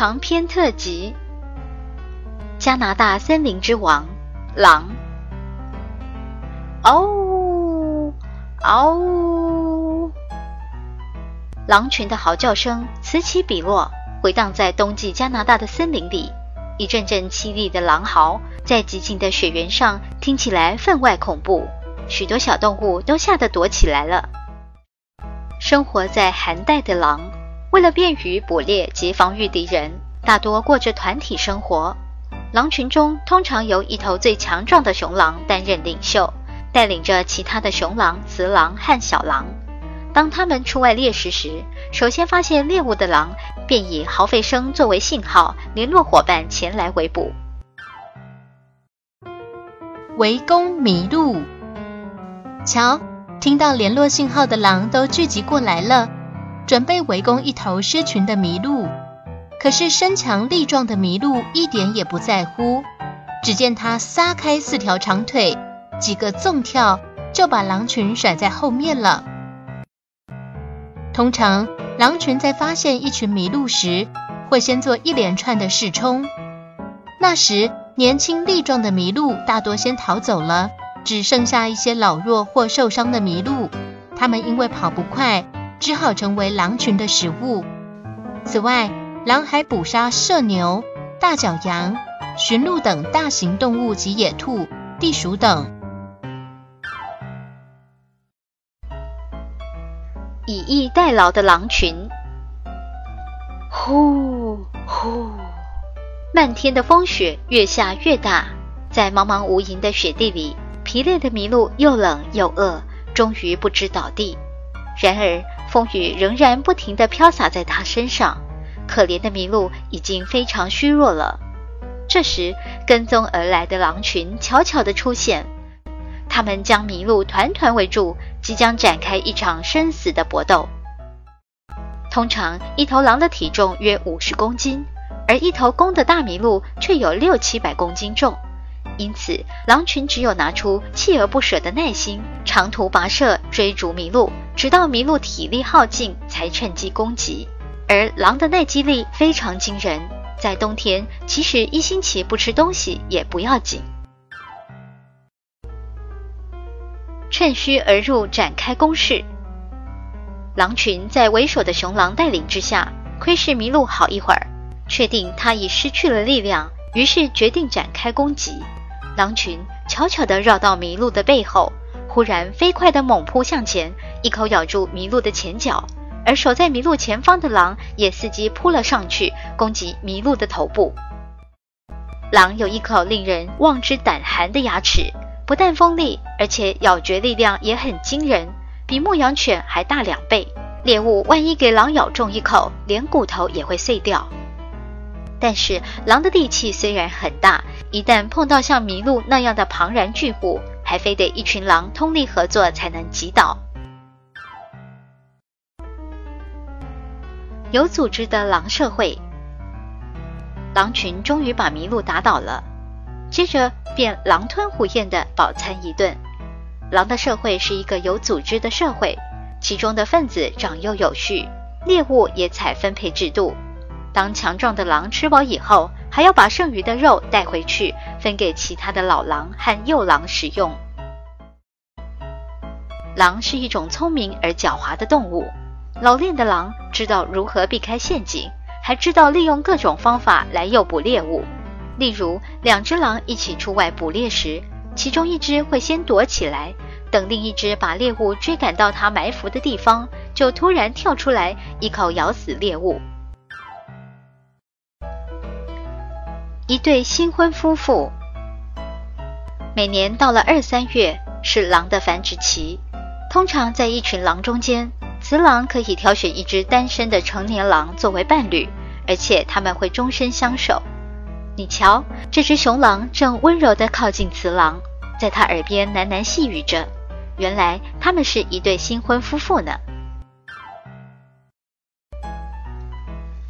长篇特辑：加拿大森林之王——狼。嗷呜嗷呜！狼群的嚎叫声此起彼落，回荡在冬季加拿大的森林里。一阵阵凄厉的狼嚎，在寂静的雪原上听起来分外恐怖。许多小动物都吓得躲起来了。生活在寒带的狼。为了便于捕猎及防御敌人，大多过着团体生活。狼群中通常由一头最强壮的雄狼担任领袖，带领着其他的雄狼、雌狼和小狼。当他们出外猎食时，首先发现猎物的狼便以嚎吠声作为信号，联络伙伴前来围捕。围攻麋鹿，瞧，听到联络信号的狼都聚集过来了。准备围攻一头失群的麋鹿，可是身强力壮的麋鹿一点也不在乎。只见它撒开四条长腿，几个纵跳就把狼群甩在后面了。通常，狼群在发现一群麋鹿时，会先做一连串的试冲。那时，年轻力壮的麋鹿大多先逃走了，只剩下一些老弱或受伤的麋鹿。它们因为跑不快。只好成为狼群的食物。此外，狼还捕杀麝牛、大角羊、驯鹿等大型动物及野兔、地鼠等。以逸待劳的狼群，呼呼，漫天的风雪越下越大，在茫茫无垠的雪地里，疲累的麋鹿又冷又饿，终于不知倒地。然而，风雨仍然不停地飘洒在他身上，可怜的麋鹿已经非常虚弱了。这时，跟踪而来的狼群悄悄地出现，他们将麋鹿团团围住，即将展开一场生死的搏斗。通常，一头狼的体重约五十公斤，而一头公的大麋鹿却有六七百公斤重。因此，狼群只有拿出锲而不舍的耐心，长途跋涉追逐麋鹿，直到麋鹿体力耗尽，才趁机攻击。而狼的耐饥力非常惊人，在冬天，即使一星期不吃东西也不要紧。趁虚而入，展开攻势。狼群在为首的雄狼带领之下，窥视麋鹿好一会儿，确定它已失去了力量，于是决定展开攻击。狼群悄悄地绕到麋鹿的背后，忽然飞快地猛扑向前，一口咬住麋鹿的前脚。而守在麋鹿前方的狼也伺机扑了上去，攻击麋鹿的头部。狼有一口令人望之胆寒的牙齿，不但锋利，而且咬嚼力量也很惊人，比牧羊犬还大两倍。猎物万一给狼咬中一口，连骨头也会碎掉。但是狼的力气虽然很大。一旦碰到像麋鹿那样的庞然巨物，还非得一群狼通力合作才能击倒。有组织的狼社会，狼群终于把麋鹿打倒了，接着便狼吞虎咽的饱餐一顿。狼的社会是一个有组织的社会，其中的分子长幼有序，猎物也采分配制度。当强壮的狼吃饱以后，还要把剩余的肉带回去，分给其他的老狼和幼狼食用。狼是一种聪明而狡猾的动物，老练的狼知道如何避开陷阱，还知道利用各种方法来诱捕猎物。例如，两只狼一起出外捕猎时，其中一只会先躲起来，等另一只把猎物追赶到它埋伏的地方，就突然跳出来，一口咬死猎物。一对新婚夫妇，每年到了二三月是狼的繁殖期。通常在一群狼中间，雌狼可以挑选一只单身的成年狼作为伴侣，而且他们会终身相守。你瞧，这只雄狼正温柔地靠近雌狼，在它耳边喃喃细语着。原来他们是一对新婚夫妇呢。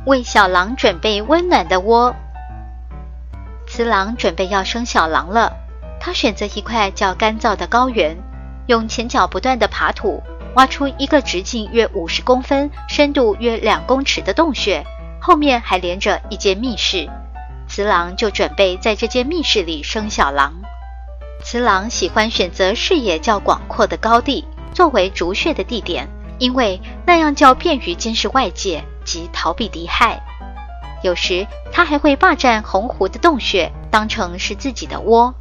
为小狼准备温暖的窝。雌狼准备要生小狼了，它选择一块较干燥的高原，用前脚不断的爬土，挖出一个直径约五十公分、深度约两公尺的洞穴，后面还连着一间密室。雌狼就准备在这间密室里生小狼。雌狼喜欢选择视野较广阔的高地作为筑穴的地点，因为那样较便于监视外界。及逃避敌害，有时它还会霸占红湖的洞穴，当成是自己的窝。